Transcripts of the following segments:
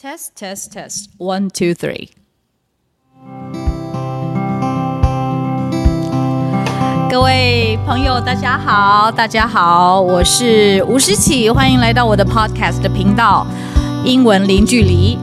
Test, test, test. One, two, three. 各位朋友，大家好，大家好，我是吴诗綺，欢迎来到我的 Podcast 的频道《英文零距离》。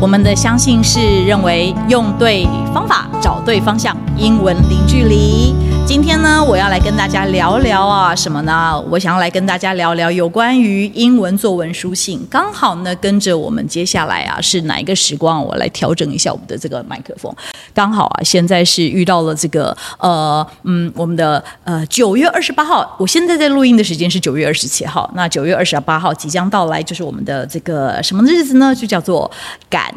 我们的相信是认为用对方法，找对方向，英文零距离。今天呢，我要来跟大家聊聊啊，什么呢？我想要来跟大家聊聊有关于英文作文书信。刚好呢，跟着我们接下来啊，是哪一个时光？我来调整一下我们的这个麦克风。刚好啊，现在是遇到了这个呃嗯，我们的呃九月二十八号。我现在在录音的时间是九月二十七号。那九月二十八号即将到来，就是我们的这个什么日子呢？就叫做感。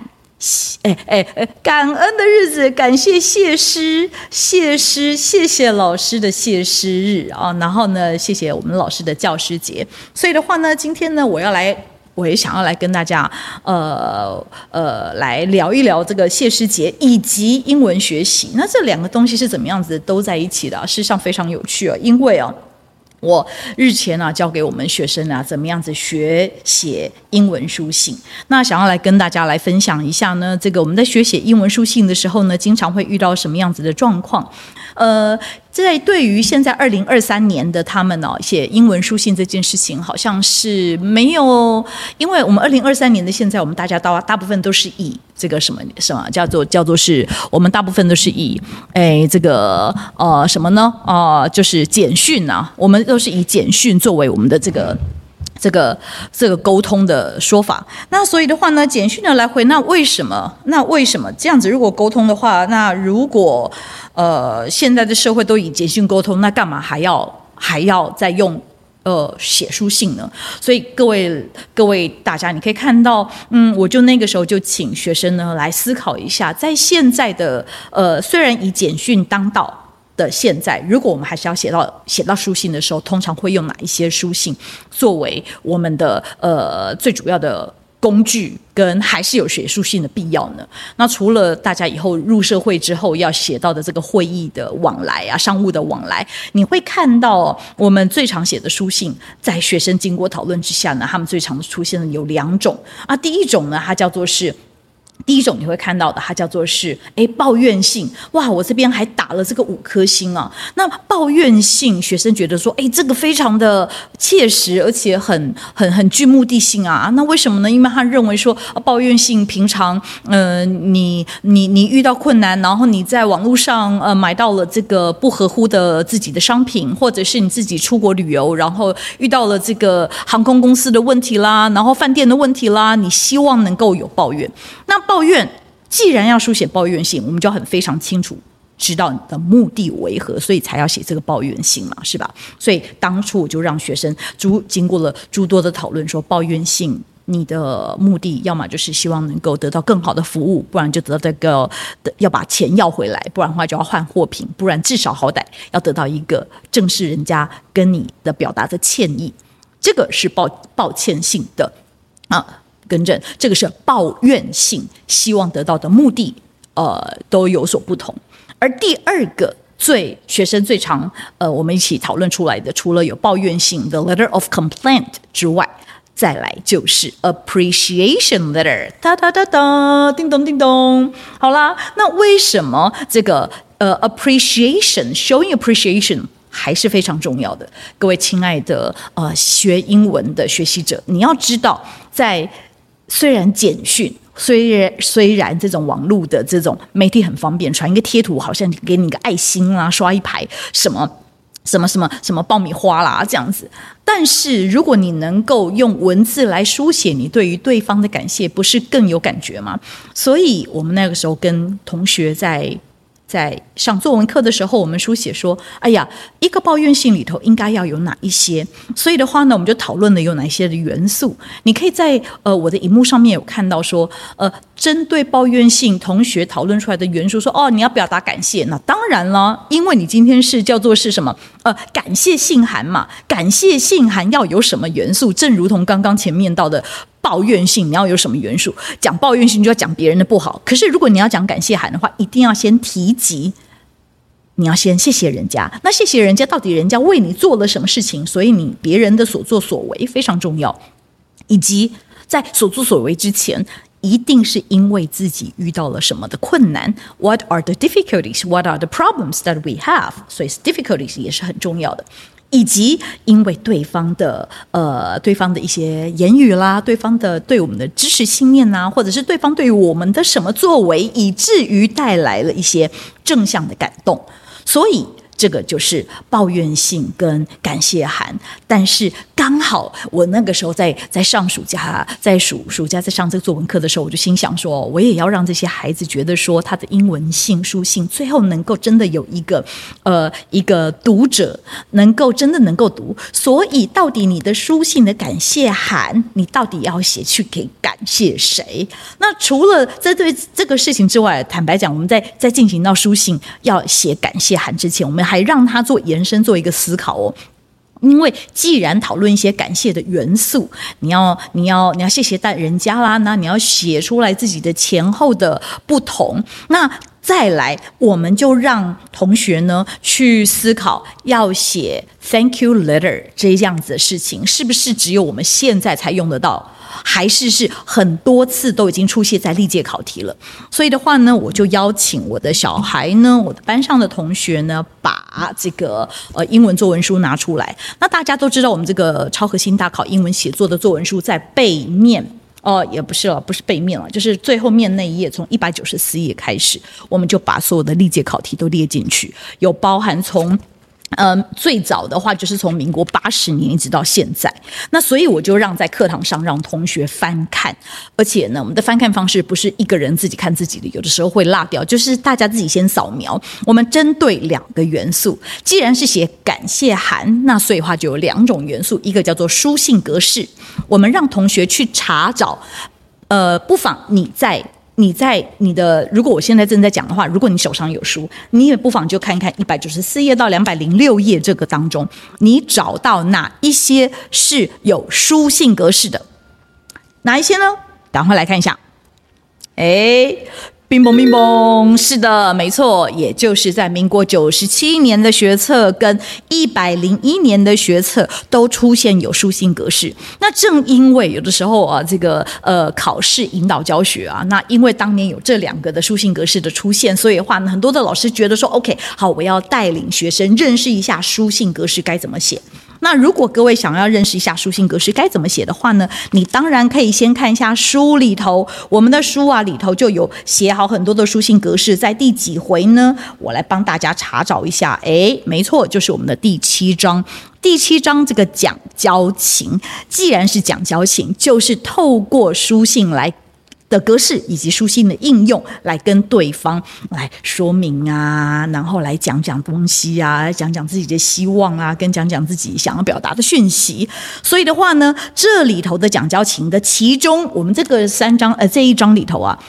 哎哎哎！感恩的日子，感谢谢师，谢师，谢谢老师的谢师日啊！然后呢，谢谢我们老师的教师节。所以的话呢，今天呢，我要来，我也想要来跟大家，呃呃，来聊一聊这个谢师节以及英文学习。那这两个东西是怎么样子都在一起的？事实上非常有趣啊，因为啊。我日前啊教给我们学生啊怎么样子学写英文书信，那想要来跟大家来分享一下呢，这个我们在学写英文书信的时候呢，经常会遇到什么样子的状况？呃。在对于现在二零二三年的他们呢、写英文书信这件事情，好像是没有，因为我们二零二三年的现在，我们大家大大部分都是以这个什么什么叫做叫做是，我们大部分都是以哎这个呃什么呢？呃，就是简讯啊，我们都是以简讯作为我们的这个。这个这个沟通的说法，那所以的话呢，简讯的来回，那为什么？那为什么这样子？如果沟通的话，那如果呃现在的社会都以简讯沟通，那干嘛还要还要再用呃写书信呢？所以各位各位大家，你可以看到，嗯，我就那个时候就请学生呢来思考一下，在现在的呃虽然以简讯当道。的现在，如果我们还是要写到写到书信的时候，通常会用哪一些书信作为我们的呃最主要的工具？跟还是有学术性的必要呢？那除了大家以后入社会之后要写到的这个会议的往来啊，商务的往来，你会看到我们最常写的书信，在学生经过讨论之下呢，他们最常出现的有两种啊。第一种呢，它叫做是。第一种你会看到的，它叫做是诶抱怨性，哇，我这边还打了这个五颗星啊。那抱怨性，学生觉得说，诶，这个非常的切实，而且很很很具目的性啊。那为什么呢？因为他认为说，抱怨性平常，嗯、呃，你你你遇到困难，然后你在网络上呃买到了这个不合乎的自己的商品，或者是你自己出国旅游，然后遇到了这个航空公司的问题啦，然后饭店的问题啦，你希望能够有抱怨，那。抱怨，既然要书写抱怨信，我们就要很非常清楚知道你的目的为何，所以才要写这个抱怨信嘛，是吧？所以当初我就让学生诸经过了诸多的讨论，说抱怨信你的目的，要么就是希望能够得到更好的服务，不然就得到这个的要把钱要回来，不然的话就要换货品，不然至少好歹要得到一个正视人家跟你的表达的歉意，这个是抱抱歉信的啊。更正，这个是抱怨性，希望得到的目的，呃，都有所不同。而第二个最学生最常，呃，我们一起讨论出来的，除了有抱怨性的 letter of complaint 之外，再来就是 appreciation letter，哒哒哒哒，叮咚叮咚。好啦，那为什么这个呃 appreciation showing appreciation 还是非常重要的？各位亲爱的呃学英文的学习者，你要知道在虽然简讯，虽然虽然这种网络的这种媒体很方便，传一个贴图，好像给你一个爱心啦，刷一排什么什么什么什么爆米花啦这样子，但是如果你能够用文字来书写你对于对方的感谢，不是更有感觉吗？所以我们那个时候跟同学在。在上作文课的时候，我们书写说：“哎呀，一个抱怨信里头应该要有哪一些？”所以的话呢，我们就讨论了有哪些的元素。你可以在呃我的荧幕上面有看到说，呃，针对抱怨性同学讨论出来的元素，说：“哦，你要表达感谢。”那当然了，因为你今天是叫做是什么？呃，感谢信函嘛。感谢信函要有什么元素？正如同刚刚前面到的。抱怨性你要有什么元素？讲抱怨性就要讲别人的不好。可是如果你要讲感谢函的话，一定要先提及，你要先谢谢人家。那谢谢人家到底人家为你做了什么事情？所以你别人的所作所为非常重要，以及在所作所为之前，一定是因为自己遇到了什么的困难。What are the difficulties? What are the problems that we have? 所以 difficulties 也是很重要的。以及因为对方的呃，对方的一些言语啦，对方的对我们的支持信念呐，或者是对方对于我们的什么作为，以至于带来了一些正向的感动，所以。这个就是抱怨信跟感谢函，但是刚好我那个时候在在上暑假，在暑暑假在上这个作文课的时候，我就心想说，我也要让这些孩子觉得说，他的英文信书信最后能够真的有一个呃一个读者能够真的能够读。所以，到底你的书信的感谢函，你到底要写去给感谢谁？那除了在对这个事情之外，坦白讲，我们在在进行到书信要写感谢函之前，我们还让他做延伸，做一个思考哦。因为既然讨论一些感谢的元素，你要你要你要谢谢大人家啦，那你要写出来自己的前后的不同。那再来，我们就让同学呢去思考，要写 Thank you letter 这样子的事情，是不是只有我们现在才用得到？还是是很多次都已经出现在历届考题了，所以的话呢，我就邀请我的小孩呢，我的班上的同学呢，把这个呃英文作文书拿出来。那大家都知道，我们这个超核心大考英文写作的作文书在背面哦，也不是了，不是背面了，就是最后面那一页，从一百九十四页开始，我们就把所有的历届考题都列进去，有包含从。嗯，最早的话就是从民国八十年一直到现在，那所以我就让在课堂上让同学翻看，而且呢，我们的翻看方式不是一个人自己看自己的，有的时候会落掉，就是大家自己先扫描。我们针对两个元素，既然是写感谢函，那所以话就有两种元素，一个叫做书信格式，我们让同学去查找，呃，不妨你在。你在你的，如果我现在正在讲的话，如果你手上有书，你也不妨就看一看一百九十四页到两百零六页这个当中，你找到哪一些是有书信格式的，哪一些呢？赶快来看一下，哎。冰崩冰崩，是的，没错，也就是在民国九十七年的学测跟一百零一年的学测都出现有书信格式。那正因为有的时候啊，这个呃考试引导教学啊，那因为当年有这两个的书信格式的出现，所以的话呢，很多的老师觉得说，OK，好，我要带领学生认识一下书信格式该怎么写。那如果各位想要认识一下书信格式该怎么写的话呢，你当然可以先看一下书里头，我们的书啊里头就有写好很多的书信格式，在第几回呢？我来帮大家查找一下。诶，没错，就是我们的第七章。第七章这个讲交情，既然是讲交情，就是透过书信来。的格式以及书信的应用，来跟对方来说明啊，然后来讲讲东西啊，讲讲自己的希望啊，跟讲讲自己想要表达的讯息。所以的话呢，这里头的讲交情的其中，我们这个三章呃这一章里头啊，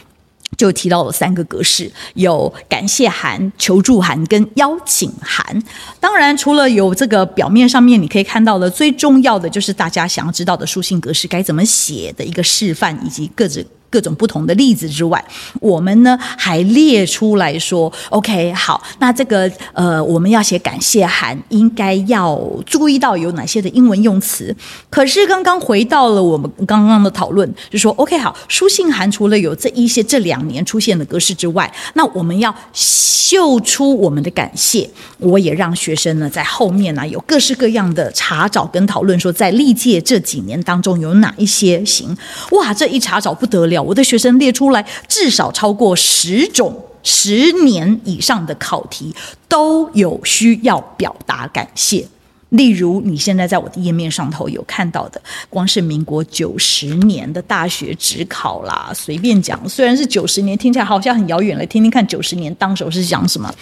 就提到了三个格式，有感谢函、求助函跟邀请函。当然，除了有这个表面上面你可以看到的，最重要的就是大家想要知道的书信格式该怎么写的一个示范，以及各自。各种不同的例子之外，我们呢还列出来说，OK，好，那这个呃，我们要写感谢函，应该要注意到有哪些的英文用词。可是刚刚回到了我们刚刚的讨论，就说 OK，好，书信函除了有这一些这两年出现的格式之外，那我们要秀出我们的感谢。我也让学生呢在后面呢、有各式各样的查找跟讨论，说在历届这几年当中有哪一些行。哇，这一查找不得了。我的学生列出来，至少超过十种十年以上的考题都有需要表达感谢。例如，你现在在我的页面上头有看到的，光是民国九十年的大学指考啦，随便讲，虽然是九十年，听起来好像很遥远了，听听看九十年当时是讲什么。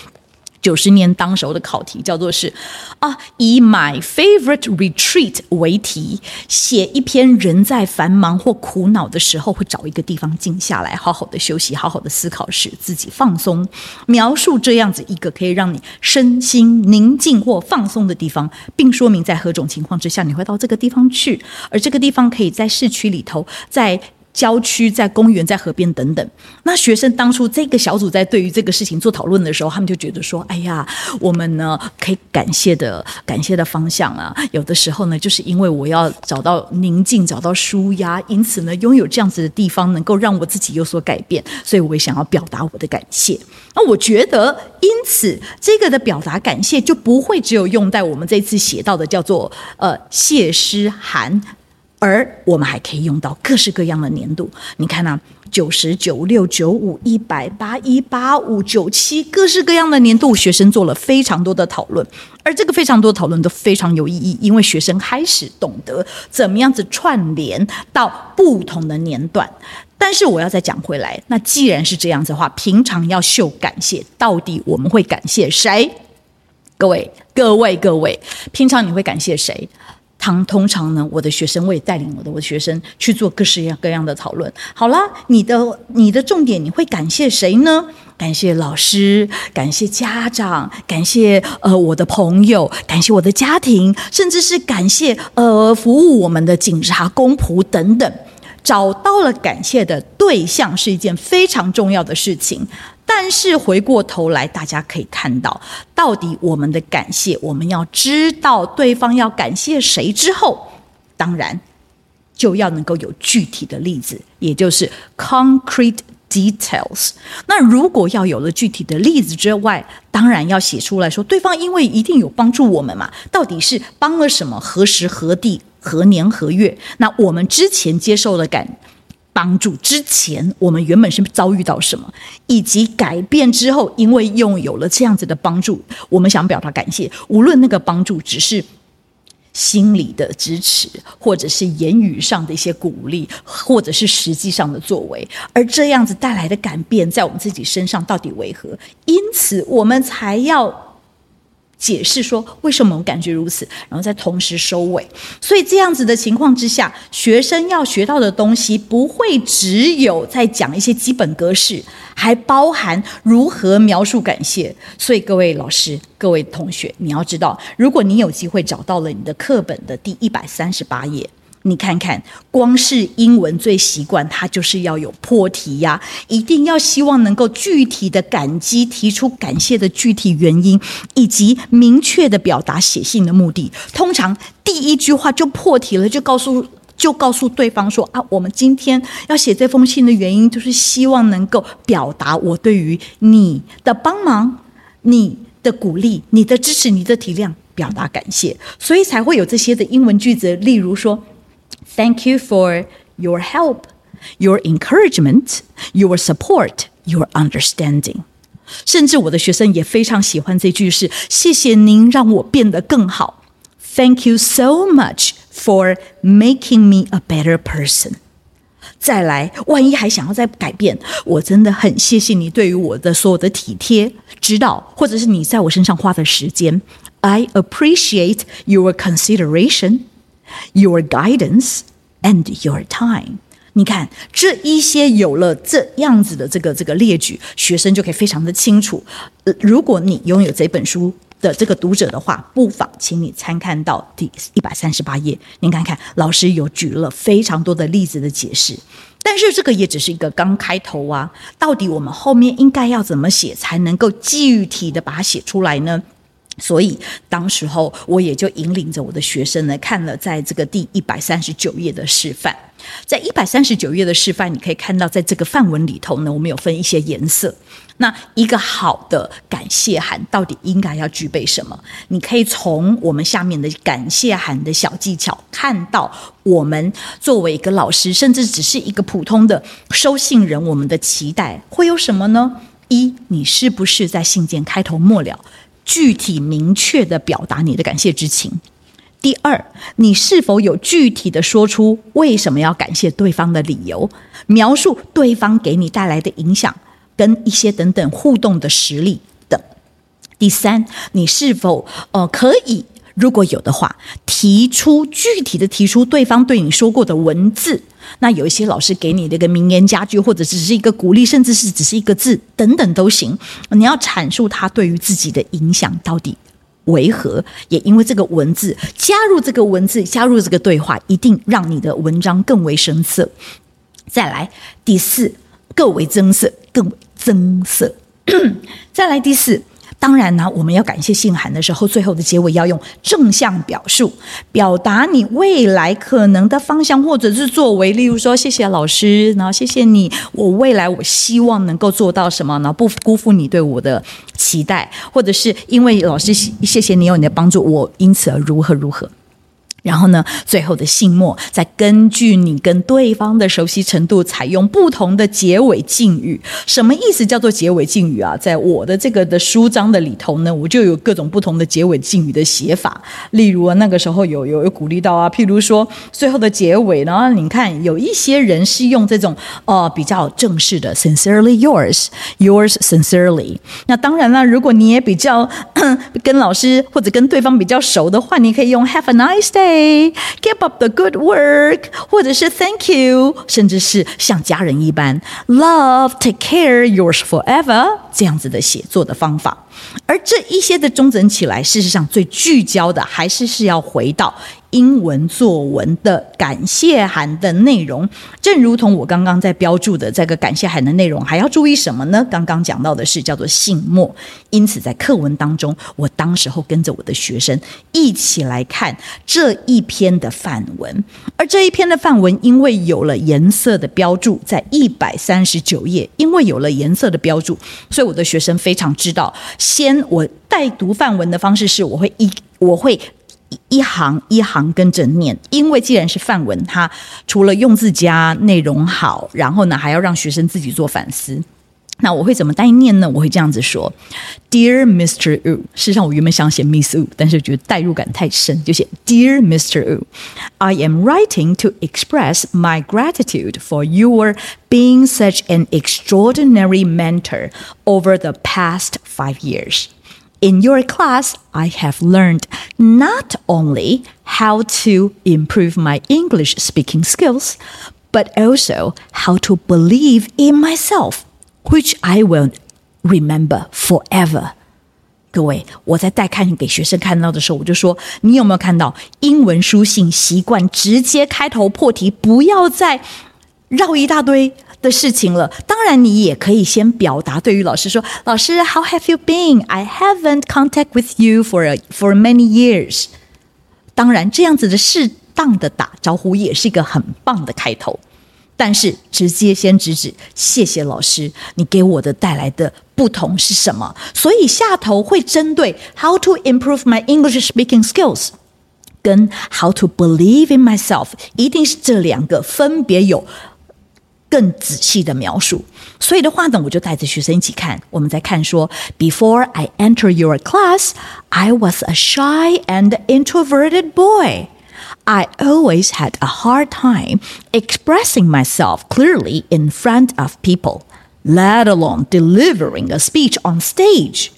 九十年当时候的考题叫做是啊，以 My Favorite Retreat 为题，写一篇人在繁忙或苦恼的时候会找一个地方静下来，好好的休息，好好的思考，使自己放松。描述这样子一个可以让你身心宁静或放松的地方，并说明在何种情况之下你会到这个地方去，而这个地方可以在市区里头，在。郊区，在公园，在河边等等。那学生当初这个小组在对于这个事情做讨论的时候，他们就觉得说：“哎呀，我们呢可以感谢的感谢的方向啊，有的时候呢，就是因为我要找到宁静，找到舒压，因此呢，拥有这样子的地方，能够让我自己有所改变，所以我也想要表达我的感谢。那我觉得，因此这个的表达感谢就不会只有用在我们这次写到的叫做呃谢师函。”而我们还可以用到各式各样的年度，你看啊，九十九六九五一百八一八五九七，各式各样的年度，学生做了非常多的讨论，而这个非常多的讨论都非常有意义，因为学生开始懂得怎么样子串联到不同的年段。但是我要再讲回来，那既然是这样子的话，平常要秀感谢，到底我们会感谢谁？各位，各位，各位，平常你会感谢谁？通通常呢，我的学生会带领我的我的学生去做各式各样的讨论。好了，你的你的重点，你会感谢谁呢？感谢老师，感谢家长，感谢呃我的朋友，感谢我的家庭，甚至是感谢呃服务我们的警察、公仆等等。找到了感谢的对象是一件非常重要的事情。但是回过头来，大家可以看到，到底我们的感谢，我们要知道对方要感谢谁之后，当然就要能够有具体的例子，也就是 concrete details。那如果要有了具体的例子之外，当然要写出来说，对方因为一定有帮助我们嘛，到底是帮了什么？何时何地？何年何月？那我们之前接受了感。帮助之前，我们原本是遭遇到什么，以及改变之后，因为拥有了这样子的帮助，我们想表达感谢。无论那个帮助只是心理的支持，或者是言语上的一些鼓励，或者是实际上的作为，而这样子带来的改变，在我们自己身上到底为何？因此，我们才要。解释说为什么我感觉如此，然后再同时收尾。所以这样子的情况之下，学生要学到的东西不会只有在讲一些基本格式，还包含如何描述感谢。所以各位老师、各位同学，你要知道，如果你有机会找到了你的课本的第一百三十八页。你看看，光是英文最习惯，它就是要有破题呀，一定要希望能够具体的感激，提出感谢的具体原因，以及明确的表达写信的目的。通常第一句话就破题了，就告诉就告诉对方说啊，我们今天要写这封信的原因，就是希望能够表达我对于你的帮忙、你的鼓励、你的支持、你的体谅，表达感谢，所以才会有这些的英文句子，例如说。Thank you for your help, your encouragement, your support, your understanding。甚至我的学生也非常喜欢这句是：谢谢您让我变得更好。Thank you so much for making me a better person。再来，万一还想要再改变，我真的很谢谢你对于我的所有的体贴、指导，或者是你在我身上花的时间。I appreciate your consideration. Your guidance and your time，你看这一些有了这样子的这个这个列举，学生就可以非常的清楚。如果你拥有这本书的这个读者的话，不妨请你参看到第一百三十八页，您看看老师有举了非常多的例子的解释。但是这个也只是一个刚开头啊，到底我们后面应该要怎么写才能够具体的把它写出来呢？所以，当时候我也就引领着我的学生呢，看了在这个第一百三十九页的示范。在一百三十九页的示范，你可以看到，在这个范文里头呢，我们有分一些颜色。那一个好的感谢函到底应该要具备什么？你可以从我们下面的感谢函的小技巧看到，我们作为一个老师，甚至只是一个普通的收信人，我们的期待会有什么呢？一，你是不是在信件开头末了？具体明确的表达你的感谢之情。第二，你是否有具体的说出为什么要感谢对方的理由，描述对方给你带来的影响，跟一些等等互动的实力等。第三，你是否呃可以？如果有的话，提出具体的提出对方对你说过的文字。那有一些老师给你的一个名言佳句，或者只是一个鼓励，甚至是只是一个字等等都行。你要阐述他对于自己的影响到底为何？也因为这个文字，加入这个文字，加入这个对话，一定让你的文章更为生色。再来第四，更为增色，更为增色。再来第四。当然呢，我们要感谢信函的时候，最后的结尾要用正向表述，表达你未来可能的方向或者是作为。例如说，谢谢老师，然后谢谢你，我未来我希望能够做到什么，然后不辜负你对我的期待，或者是因为老师谢谢你有你的帮助，我因此而如何如何。然后呢，最后的信末再根据你跟对方的熟悉程度，采用不同的结尾敬语。什么意思叫做结尾敬语啊？在我的这个的书章的里头呢，我就有各种不同的结尾敬语的写法。例如啊，那个时候有有有鼓励到啊，譬如说最后的结尾呢，你看有一些人是用这种呃比较正式的 “sincerely yours”，“yours sincerely”。那当然了，如果你也比较跟老师或者跟对方比较熟的话，你可以用 “have a nice day”。Keep up the good work，或者是 Thank you，甚至是像家人一般 Love take care yours forever 这样子的写作的方法。而这一些的综整起来，事实上最聚焦的还是是要回到。英文作文的感谢函的内容，正如同我刚刚在标注的这个感谢函的内容，还要注意什么呢？刚刚讲到的是叫做信末，因此在课文当中，我当时候跟着我的学生一起来看这一篇的范文，而这一篇的范文因为有了颜色的标注，在一百三十九页，因为有了颜色的标注，所以我的学生非常知道，先我带读范文的方式是，我会一我会。一行一行跟着念，因为既然是范文，它除了用字佳、内容好，然后呢还要让学生自己做反思。那我会怎么带念呢？我会这样子说：Dear Mr. Wu，事实上我原本想写 Miss Wu，但是觉得代入感太深，就写 Dear Mr. Wu，I am writing to express my gratitude for your being such an extraordinary mentor over the past five years. In your class, I have learned not only how to improve my English speaking skills, but also how to believe in myself, which I will remember forever. 各位，我在带看给学生看到的时候，我就说：你有没有看到英文书信习惯直接开头破题，不要再绕一大堆？的事情了，当然你也可以先表达，对于老师说：“老师，How have you been? I haven't contact with you for a, for many years。”当然，这样子的适当的打招呼也是一个很棒的开头。但是，直接先直指谢谢老师，你给我的带来的不同是什么？所以下头会针对 “How to improve my English speaking skills” 跟 “How to believe in myself”，一定是这两个分别有。更仔细的描述，所以的话呢，我就带着学生一起看。我们在看说，Before I enter your class, I was a shy and introverted boy. I always had a hard time expressing myself clearly in front of people, let alone delivering a speech on stage.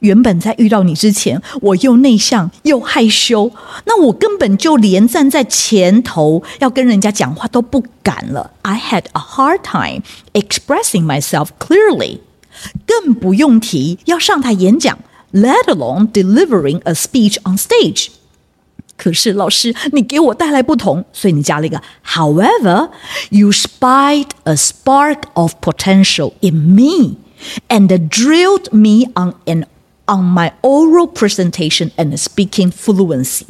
原本在遇到你之前，我又内向又害羞，那我根本就连站在前头要跟人家讲话都不敢了。I had a hard time expressing myself clearly，更不用提要上台演讲，let alone delivering a speech on stage。 可是老师，你给我带来不同，所以你加了一个，However, you spied a spark of potential in me and drilled me on an On my oral presentation and speaking fluency，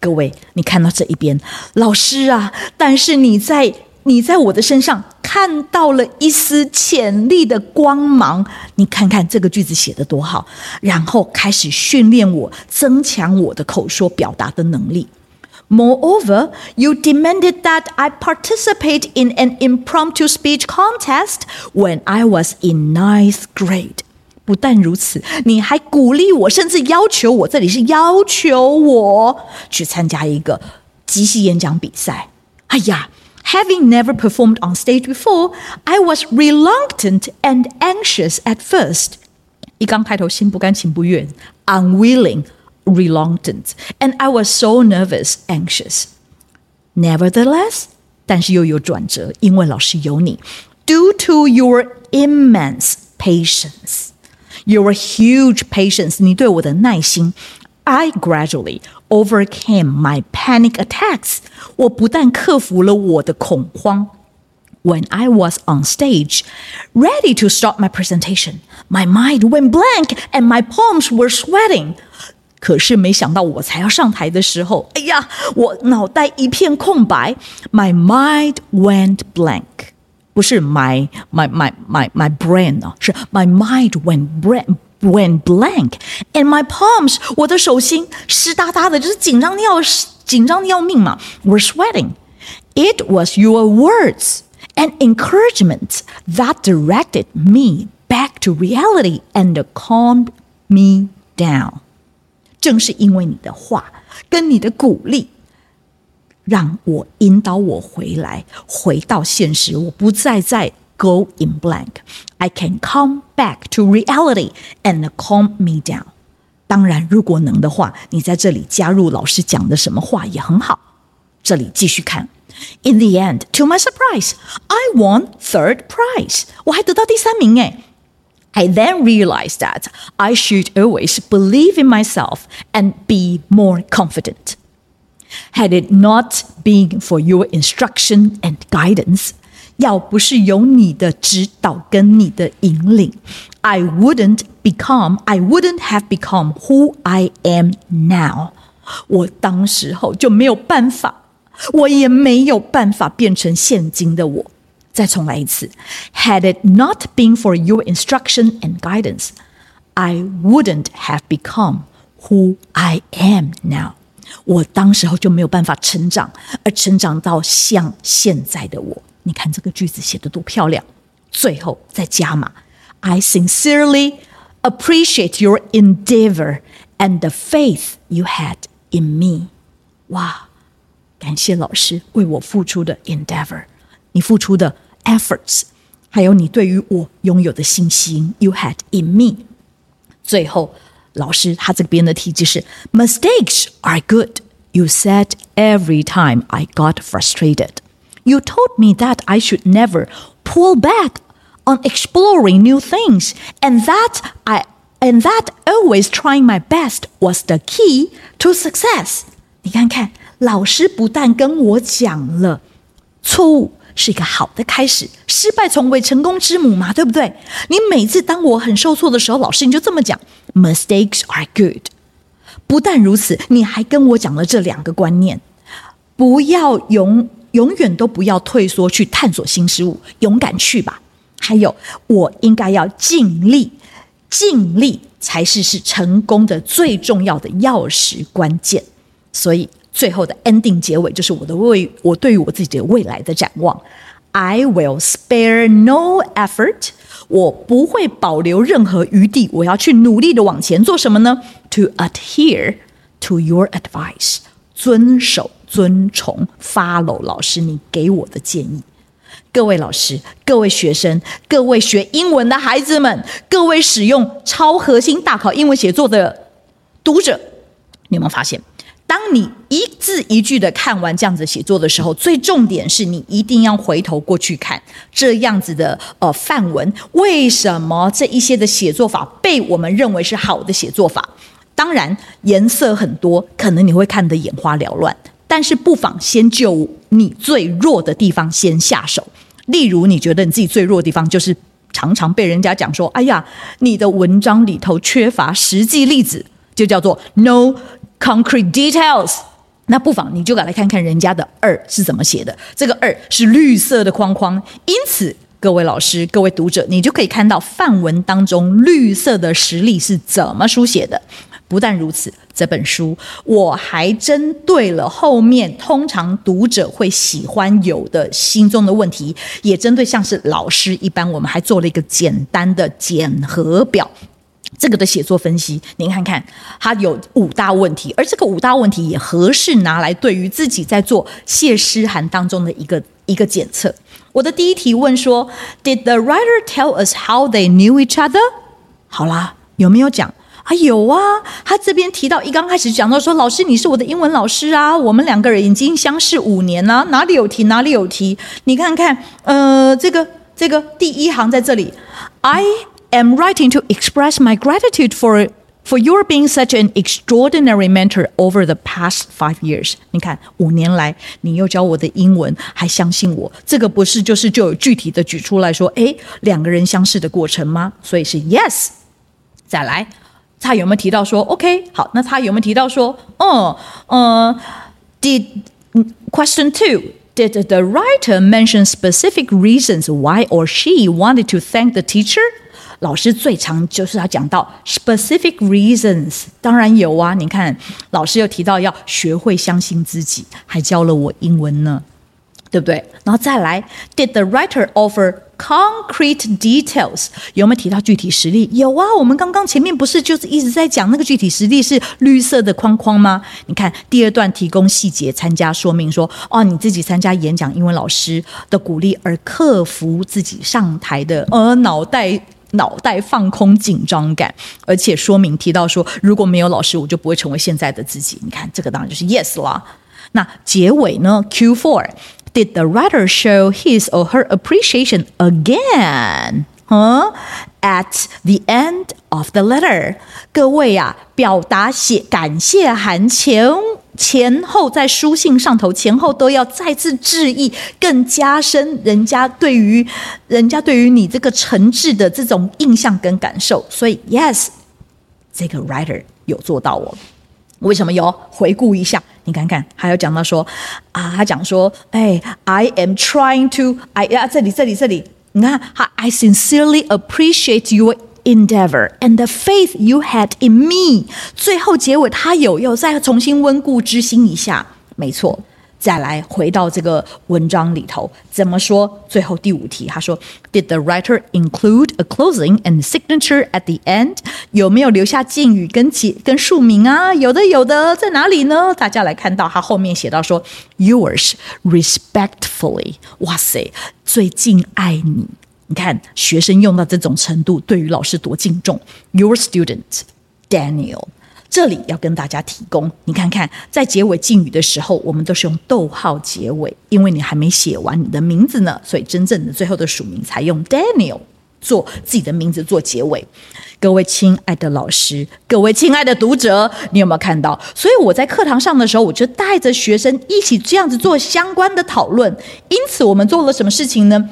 各位，你看到这一边，老师啊，但是你在 你在我的身上看到了一丝潜力的光芒，你看看这个句子写得多好，然后开始训练我，增强我的口说表达的能力。Moreover, you demanded that I participate in an impromptu speech contest when I was in ninth grade. 不但如此，你还鼓励我，甚至要求我，这里是要求我去参加一个即兴演讲比赛。哎呀 ，Having never performed on stage before, I was reluctant and anxious at first。一刚开头，心不甘情不愿，unwilling, reluctant, and I was so nervous, anxious. Nevertheless，但是又有转折，因为老师有你，due to your immense patience。Your huge patience，你对我的耐心。I gradually overcame my panic attacks。我不但克服了我的恐慌， when I was on stage, ready to start my presentation, my mind went blank and my palms were sweating. 可是没想到我才要上台的时候，哎呀，我脑袋一片空白。My mind went blank，不是 my my my my my brain 啊，是 my mind went blank went blank，and my palms，我的手心湿哒哒的，就是紧张的要紧张的要命嘛。Were sweating. It was your words and encouragement that directed me back to reality and calmed me down. 正是因为你的话跟你的鼓励，让我引导我回来，回到现实。我不再在 go in blank. I can come back to reality and calm me down. 当然，如果能的话，你在这里加入老师讲的什么话也很好。这里继续看。In the end, to my surprise, I won third prize. 我还得到第三名诶。I then realized that I should always believe in myself and be more confident. Had it not been for your instruction and guidance, 要不是有你的指导跟你的引领，I wouldn't become, I wouldn't have become who I am now. 我当时候就没有办法，我也没有办法变成现今的我。再重来一次，Had it not been for your instruction and guidance, I wouldn't have become who I am now。我当时候就没有办法成长，而成长到像现在的我。 你看这个句子写得多漂亮！最后再加码，I sincerely appreciate your endeavor and the faith you had in me。哇，感谢老师为我付出的 endeavor，你付出的。efforts，还有你对于我拥有的信心，you had in me。最后，老师他这边的题就是：Mistakes are good. You said every time I got frustrated. You told me that I should never pull back on exploring new things, and that I and that always trying my best was the key to success. 你看看，老师不但跟我讲了错误。是一个好的开始，失败从为成功之母嘛，对不对？你每次当我很受挫的时候，老师你就这么讲：Mistakes are good。不但如此，你还跟我讲了这两个观念：不要永 永远都不要退缩去探索新事物，勇敢去吧。还有，我应该要尽力，尽力才是是成功的最重要的钥匙关键。所以。最后的 ending 结尾就是我的未，我对于我自己的未来的展望。I will spare no effort，我不会保留任何余地，我要去努力的往前做什么呢？To adhere to your advice，遵守、遵从、follow 老师你给我的建议。各位老师、各位学生、各位学英文的孩子们、各位使用超核心大考英文写作的读者，你有没有发现？当你一字一句的看完这样子写作的时候，最重点是你一定要回头过去看这样子的呃范文，为什么这一些的写作法被我们认为是好的写作法？当然颜色很多，可能你会看得眼花缭乱，但是不妨先就你最弱的地方先下手。例如，你觉得你自己最弱的地方就是常常被人家讲说：“哎呀，你的文章里头缺乏实际例子。”就叫做 no concrete details。那不妨你就来看看人家的二是怎么写的。这个二是绿色的框框，因此各位老师、各位读者，你就可以看到范文当中绿色的实例是怎么书写的。不但如此，这本书我还针对了后面通常读者会喜欢有的心中的问题，也针对像是老师一般，我们还做了一个简单的检核表。这个的写作分析，您看看，它有五大问题，而这个五大问题也合适拿来对于自己在做谢师函当中的一个一个检测。我的第一题问说：Did the writer tell us how they knew each other？好啦，有没有讲啊？有啊，他这边提到一刚开始讲到说，老师你是我的英文老师啊，我们两个人已经相识五年了，哪里有提哪里有提？你看看，呃，这个这个第一行在这里，I。am writing to express my gratitude for For your being such an extraordinary mentor over the past five years，你看五年来你又教我的英文，还相信我，这个不是就是就有具体的举出来说，诶，两个人相识的过程吗？所以是 yes。再来，他有没有提到说 OK？好，那他有没有提到说，哦，呃，Did question two？Did the writer mention specific reasons why or she wanted to thank the teacher？老师最常就是他讲到 specific reasons，当然有啊。你看，老师又提到要学会相信自己，还教了我英文呢，对不对？然后再来，Did the writer offer concrete details？有没有提到具体实例？有啊。我们刚刚前面不是就是一直在讲那个具体实例是绿色的框框吗？你看第二段提供细节，参加说明说哦，你自己参加演讲，因为老师的鼓励而克服自己上台的呃脑袋。脑袋放空，紧张感，而且说明提到说，如果没有老师，我就不会成为现在的自己。你看，这个当然就是 yes 啦。那结尾呢？Q four Did the writer show his or her appreciation again？嗯，At the end of the letter，各位啊，表达写感谢函前。前后在书信上头，前后都要再次致意，更加深人家对于人家对于你这个诚挚的这种印象跟感受。所以，yes，这个 writer 有做到哦。为什么有？回顾一下，你看看，还有讲到说啊，他讲说，哎，I am trying to，哎呀，这里这里这里，你看，I sincerely appreciate your。Endeavor and the faith you had in me。最后结尾，他有要再重新温故知新一下，没错。再来回到这个文章里头，怎么说？最后第五题，他说：Did the writer include a closing and signature at the end？有没有留下敬语跟结跟署名啊？有的，有的，在哪里呢？大家来看到他后面写到说：Yours respectfully。哇塞，最敬爱你。你看，学生用到这种程度，对于老师多敬重。Your student Daniel，这里要跟大家提供，你看看，在结尾敬语的时候，我们都是用逗号结尾，因为你还没写完你的名字呢，所以真正的最后的署名才用 Daniel 做自己的名字做结尾。各位亲爱的老师，各位亲爱的读者，你有没有看到？所以我在课堂上的时候，我就带着学生一起这样子做相关的讨论。因此，我们做了什么事情呢？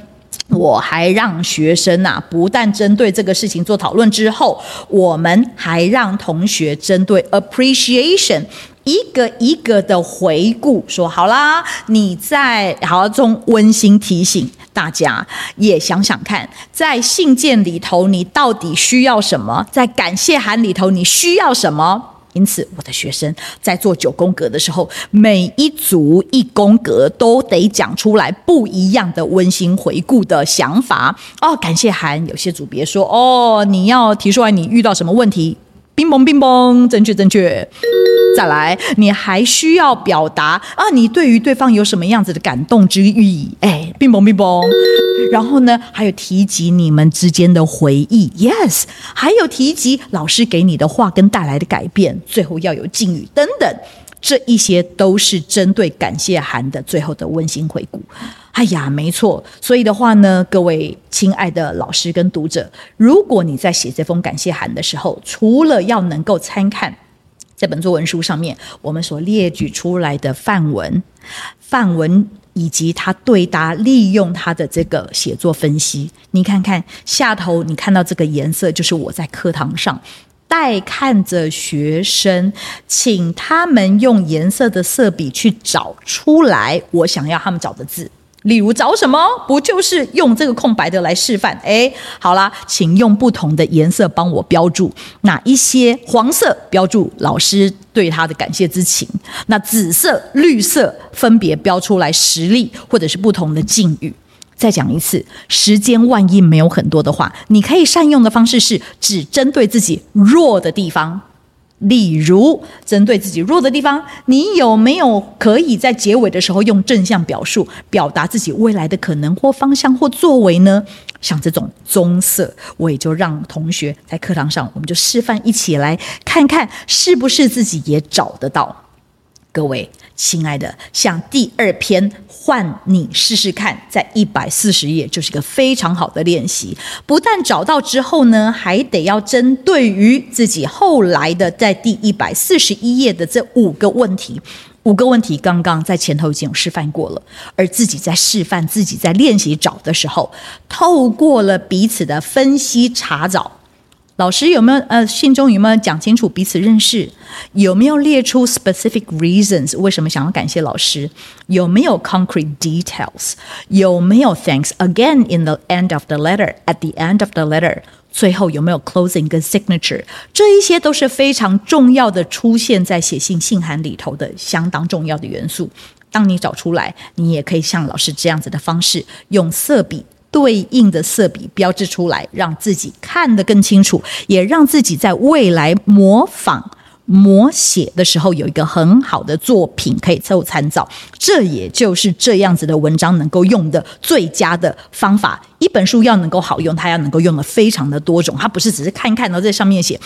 我还让学生啊，不但针对这个事情做讨论之后，我们还让同学针对 appreciation 一个一个的回顾，说好啦，你在好中温馨提醒大家，也想想看，在信件里头你到底需要什么，在感谢函里头你需要什么。因此，我的学生在做九宫格的时候，每一组一宫格都得讲出来不一样的温馨回顾的想法哦。感谢函，有些组别说哦，你要提出来你遇到什么问题。冰崩冰崩，正确正确。再来，你还需要表达啊，你对于对方有什么样子的感动之意？哎，冰崩冰崩。然后呢，还有提及你们之间的回忆，yes，还有提及老师给你的话跟带来的改变。最后要有敬语等等，这一些都是针对感谢函的最后的温馨回顾。哎呀，没错。所以的话呢，各位亲爱的老师跟读者，如果你在写这封感谢函的时候，除了要能够参看这本作文书上面我们所列举出来的范文、范文以及他对答利用他的这个写作分析，你看看下头，你看到这个颜色，就是我在课堂上带看着学生，请他们用颜色的色笔去找出来我想要他们找的字。例如找什么？不就是用这个空白的来示范？哎，好啦，请用不同的颜色帮我标注哪一些。黄色标注老师对他的感谢之情，那紫色、绿色分别标出来实例或者是不同的境遇。再讲一次，时间万一没有很多的话，你可以善用的方式是只针对自己弱的地方。例如，针对自己弱的地方，你有没有可以在结尾的时候用正向表述，表达自己未来的可能或方向或作为呢？像这种棕色，我也就让同学在课堂上，我们就示范一起来看看，是不是自己也找得到。各位，亲爱的，像第二篇换你试试看，在一百四十页就是一个非常好的练习。不但找到之后呢，还得要针对于自己后来的在第一百四十一页的这五个问题，五个问题刚刚在前头已经有示范过了，而自己在示范、自己在练习找的时候，透过了彼此的分析查找。老师有没有呃，信中有没有讲清楚彼此认识？有没有列出 specific reasons 为什么想要感谢老师？有没有 concrete details？有没有 thanks again in the end of the letter？At the end of the letter，最后有没有 closing 跟 signature？这一些都是非常重要的，出现在写信信函里头的相当重要的元素。当你找出来，你也可以像老师这样子的方式，用色笔。对应的色笔标志出来，让自己看得更清楚，也让自己在未来模仿摹写的时候有一个很好的作品可以做参照。这也就是这样子的文章能够用的最佳的方法。一本书要能够好用，它要能够用的非常的多种，它不是只是看一看然后在上面写。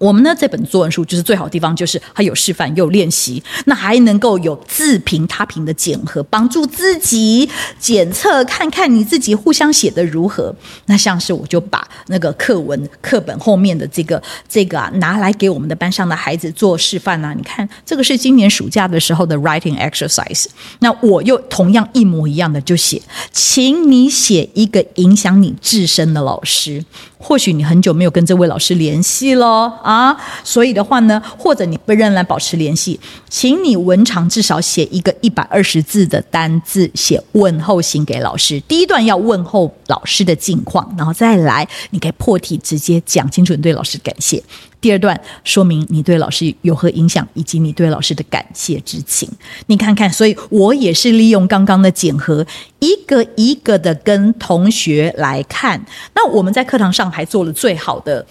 我们呢，这本作文书就是最好的地方，就是它有示范又有练习，那还能够有自评他评的检核，帮助自己检测看看你自己互相写的如何。那像是我就把那个课文课本后面的这个这个啊拿来给我们的班上的孩子做示范啊，你看这个是今年暑假的时候的 writing exercise。那我又同样一模一样的就写，请你写一个影响你自身的老师。或许你很久没有跟这位老师联系了啊，所以的话呢，或者你不仍然保持联系，请你文长至少写一个一百二十字的单字，写问候信给老师。第一段要问候老师的近况，然后再来，你可以破题直接讲清楚你对老师的感谢。第二段说明你对老师有何影响，以及你对老师的感谢之情。你看看，所以我也是利用刚刚的检核，一个一个的跟同学来看。那我们在课堂上还做了最好的。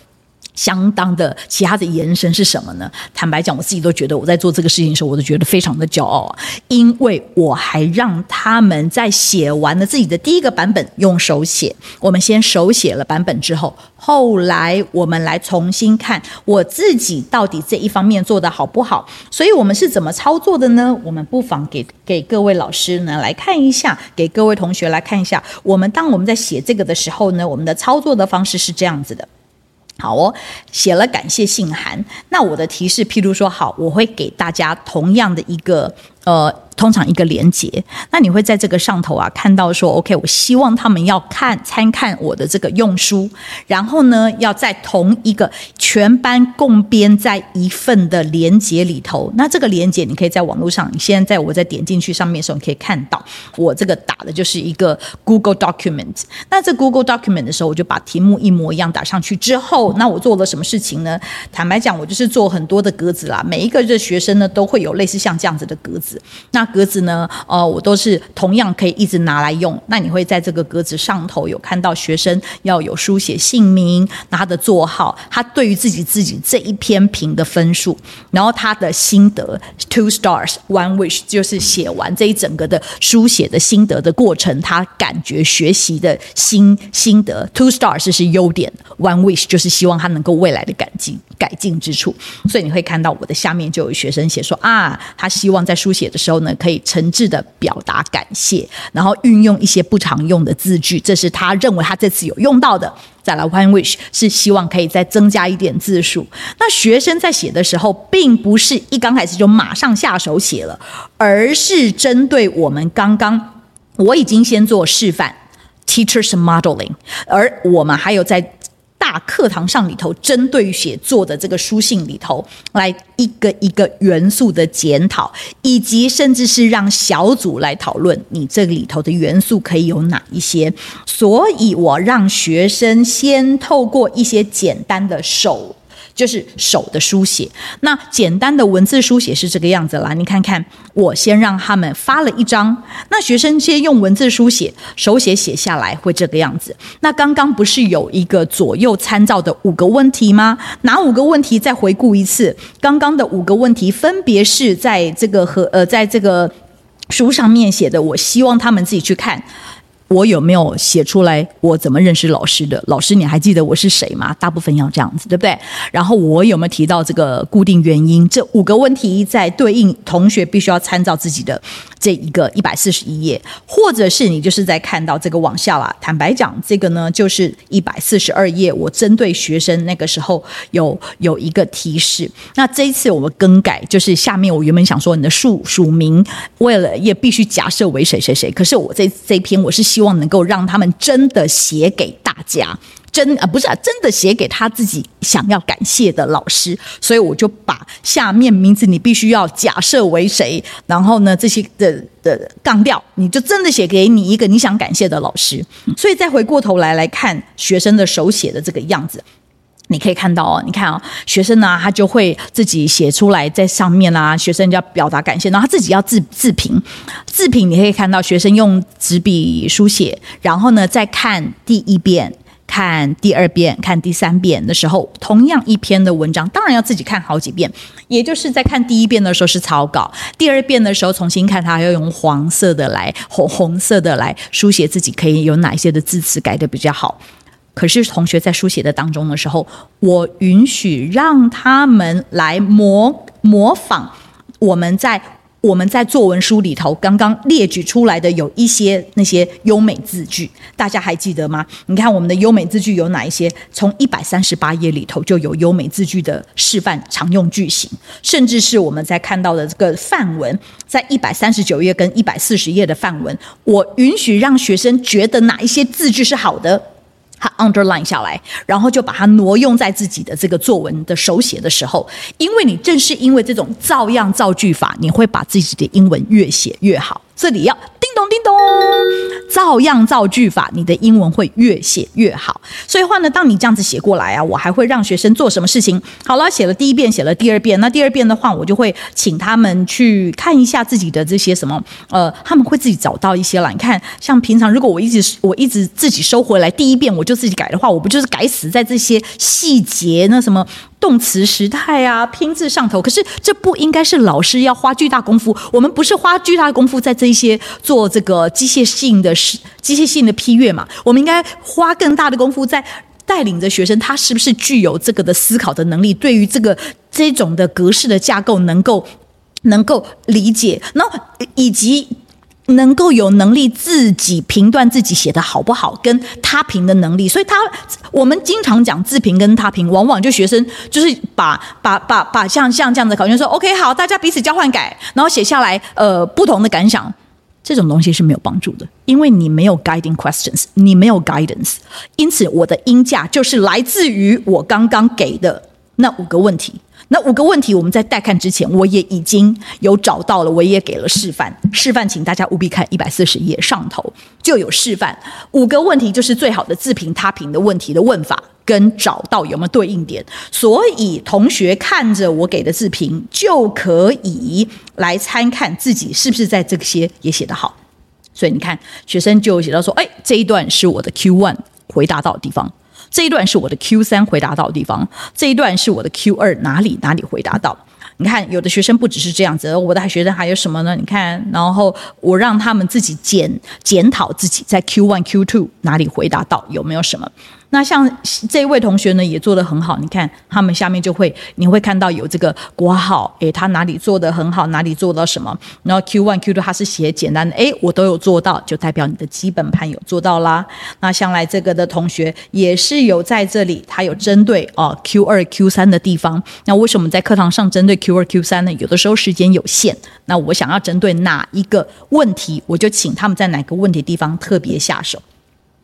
相当的其他的延伸是什么呢？坦白讲，我自己都觉得我在做这个事情的时候，我都觉得非常的骄傲，因为我还让他们在写完了自己的第一个版本用手写。我们先手写了版本之后，后来我们来重新看我自己到底这一方面做得好不好。所以我们是怎么操作的呢？我们不妨给给各位老师呢来看一下，给各位同学来看一下。我们当我们在写这个的时候呢，我们的操作的方式是这样子的。好哦，写了感谢信函。那我的提示，譬如说，好，我会给大家同样的一个。呃，通常一个连结，那你会在这个上头啊看到说，OK，我希望他们要看参看我的这个用书，然后呢，要在同一个全班共编在一份的连结里头。那这个连结你可以在网络上，你现在在我在点进去上面的时候，你可以看到我这个打的就是一个 Google Document。那这 Google Document 的时候，我就把题目一模一样打上去之后，那我做了什么事情呢？坦白讲，我就是做很多的格子啦，每一个的学生呢都会有类似像这样子的格子。那格子呢？呃，我都是同样可以一直拿来用。那你会在这个格子上头有看到学生要有书写姓名，那他的座号，他对于自己自己这一篇评的分数，然后他的心得，two stars one wish，就是写完这一整个的书写的心得的过程，他感觉学习的心心得，two stars 是优点，one wish 就是希望他能够未来的改进改进之处。所以你会看到我的下面就有学生写说啊，他希望在书写。的时候呢，可以诚挚的表达感谢，然后运用一些不常用的字句，这是他认为他这次有用到的。再来，one wish 是希望可以再增加一点字数。那学生在写的时候，并不是一刚开始就马上下手写了，而是针对我们刚刚我已经先做示范，teachers modeling，而我们还有在。大课堂上里头，针对写作的这个书信里头，来一个一个元素的检讨，以及甚至是让小组来讨论你这里头的元素可以有哪一些。所以我让学生先透过一些简单的手。就是手的书写，那简单的文字书写是这个样子啦。你看看，我先让他们发了一张，那学生先用文字书写，手写写下来会这个样子。那刚刚不是有一个左右参照的五个问题吗？哪五个问题？再回顾一次，刚刚的五个问题分别是在这个和呃，在这个书上面写的。我希望他们自己去看。我有没有写出来？我怎么认识老师的？老师，你还记得我是谁吗？大部分要这样子，对不对？然后我有没有提到这个固定原因？这五个问题在对应同学必须要参照自己的这一个一百四十一页，或者是你就是在看到这个往下啦。坦白讲，这个呢就是一百四十二页。我针对学生那个时候有有一个提示。那这一次我们更改，就是下面我原本想说你的署署名，为了也必须假设为谁谁谁。可是我这这篇我是希望能够让他们真的写给大家，真啊不是啊，真的写给他自己想要感谢的老师，所以我就把下面名字你必须要假设为谁，然后呢这些的的杠掉，你就真的写给你一个你想感谢的老师。所以再回过头来来看学生的手写的这个样子。你可以看到哦，你看啊、哦，学生呢，他就会自己写出来在上面啊，学生就要表达感谢，然后他自己要自自评，自评你可以看到学生用纸笔书写，然后呢再看第一遍、看第二遍、看第三遍的时候，同样一篇的文章，当然要自己看好几遍，也就是在看第一遍的时候是草稿，第二遍的时候重新看，它要用黄色的来红红色的来书写自己可以有哪一些的字词改得比较好。可是同学在书写的当中的时候，我允许让他们来模模仿我们在我们在作文书里头刚刚列举出来的有一些那些优美字句，大家还记得吗？你看我们的优美字句有哪一些？从一百三十八页里头就有优美字句的示范常用句型，甚至是我们在看到的这个范文，在一百三十九页跟一百四十页的范文，我允许让学生觉得哪一些字句是好的。他 underline 下来，然后就把它挪用在自己的这个作文的手写的时候，因为你正是因为这种照样造句法，你会把自己的英文越写越好。这里要。叮咚，照样造句法，你的英文会越写越好。所以话呢，当你这样子写过来啊，我还会让学生做什么事情？好了，写了第一遍，写了第二遍，那第二遍的话，我就会请他们去看一下自己的这些什么，呃，他们会自己找到一些了。你看，像平常如果我一直我一直自己收回来，第一遍我就自己改的话，我不就是改死在这些细节？那什么？动词时态啊，拼字上头，可是这不应该是老师要花巨大功夫。我们不是花巨大功夫在这一些做这个机械性的、机械性的批阅嘛？我们应该花更大的功夫在带领着学生，他是不是具有这个的思考的能力？对于这个这种的格式的架构，能够能够理解，然后以及。能够有能力自己评断自己写的好不好，跟他评的能力，所以他我们经常讲自评跟他评，往往就学生就是把把把把像像这样的考卷说 OK 好，大家彼此交换改，然后写下来呃不同的感想，这种东西是没有帮助的，因为你没有 guiding questions，你没有 guidance，因此我的音价就是来自于我刚刚给的那五个问题。那五个问题，我们在带看之前，我也已经有找到了，我也给了示范。示范，请大家务必看一百四十页上头就有示范。五个问题就是最好的自评他评的问题的问法，跟找到有没有对应点。所以同学看着我给的自评，就可以来参看自己是不是在这些也写得好。所以你看，学生就写到说：“哎，这一段是我的 Q one 回答到的地方。”这一段是我的 Q 三回答到的地方，这一段是我的 Q 二哪里哪里回答到。你看，有的学生不只是这样子，我的学生还有什么呢？你看，然后我让他们自己检检讨自己在 Q one Q two 哪里回答到，有没有什么。那像这位同学呢，也做得很好。你看他们下面就会，你会看到有这个括号，诶，他哪里做得很好，哪里做到什么。然后 Q one、Q two 他是写简单的，诶，我都有做到，就代表你的基本盘有做到啦。那像来这个的同学也是有在这里，他有针对哦 Q 二、Q 三的地方。那为什么在课堂上针对 Q 二、Q 三呢？有的时候时间有限，那我想要针对哪一个问题，我就请他们在哪个问题地方特别下手。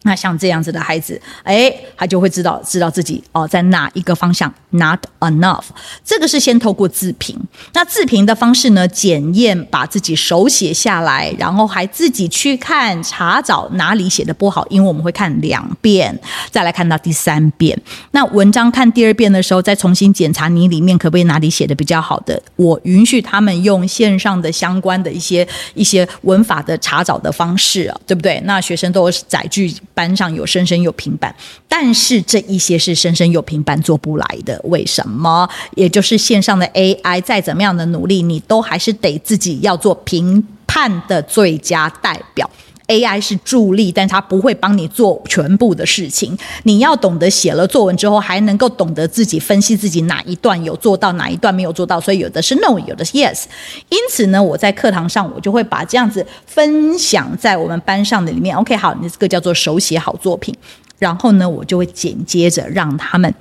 那像这样子的孩子，哎，他就会知道知道自己哦在哪一个方向 not enough。这个是先透过自评。那自评的方式呢，检验把自己手写下来，然后还自己去看查找哪里写的不好，因为我们会看两遍，再来看到第三遍。那文章看第二遍的时候，再重新检查你里面可不可以哪里写的比较好的。我允许他们用线上的相关的一些一些文法的查找的方式啊，对不对？那学生都有载具。班上有生生有平板，但是这一些是生生有平板做不来的。为什么？也就是线上的 AI 再怎么样的努力，你都还是得自己要做评判的最佳代表。AI 是助力，但它不会帮你做全部的事情。你要懂得写了作文之后，还能够懂得自己分析自己哪一段有做到，哪一段没有做到。所以有的是 no，有的是 yes。因此呢，我在课堂上我就会把这样子分享在我们班上的里面。OK，好，你这个叫做手写好作品。然后呢，我就会紧接着让他们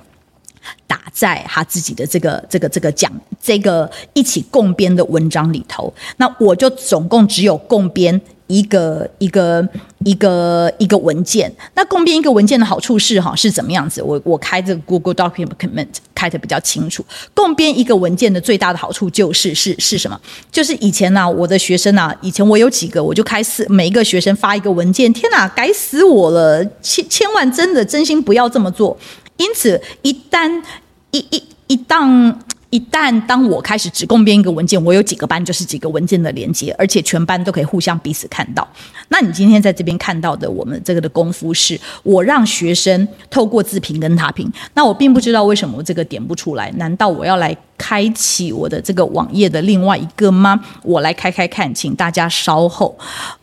打在他自己的这个这个这个讲这个一起共编的文章里头。那我就总共只有共编。一个一个一个一个文件，那共编一个文件的好处是哈是怎么样子？我我开这个 Google Document 开得比较清楚。共编一个文件的最大的好处就是是是什么？就是以前呢、啊，我的学生啊，以前我有几个，我就开始每一个学生发一个文件，天哪，改死我了！千千万真的真心不要这么做。因此，一旦一一一旦。一旦当我开始只共编一个文件，我有几个班就是几个文件的连接，而且全班都可以互相彼此看到。那你今天在这边看到的，我们这个的功夫是，我让学生透过自评跟他评。那我并不知道为什么我这个点不出来，难道我要来开启我的这个网页的另外一个吗？我来开开看，请大家稍后。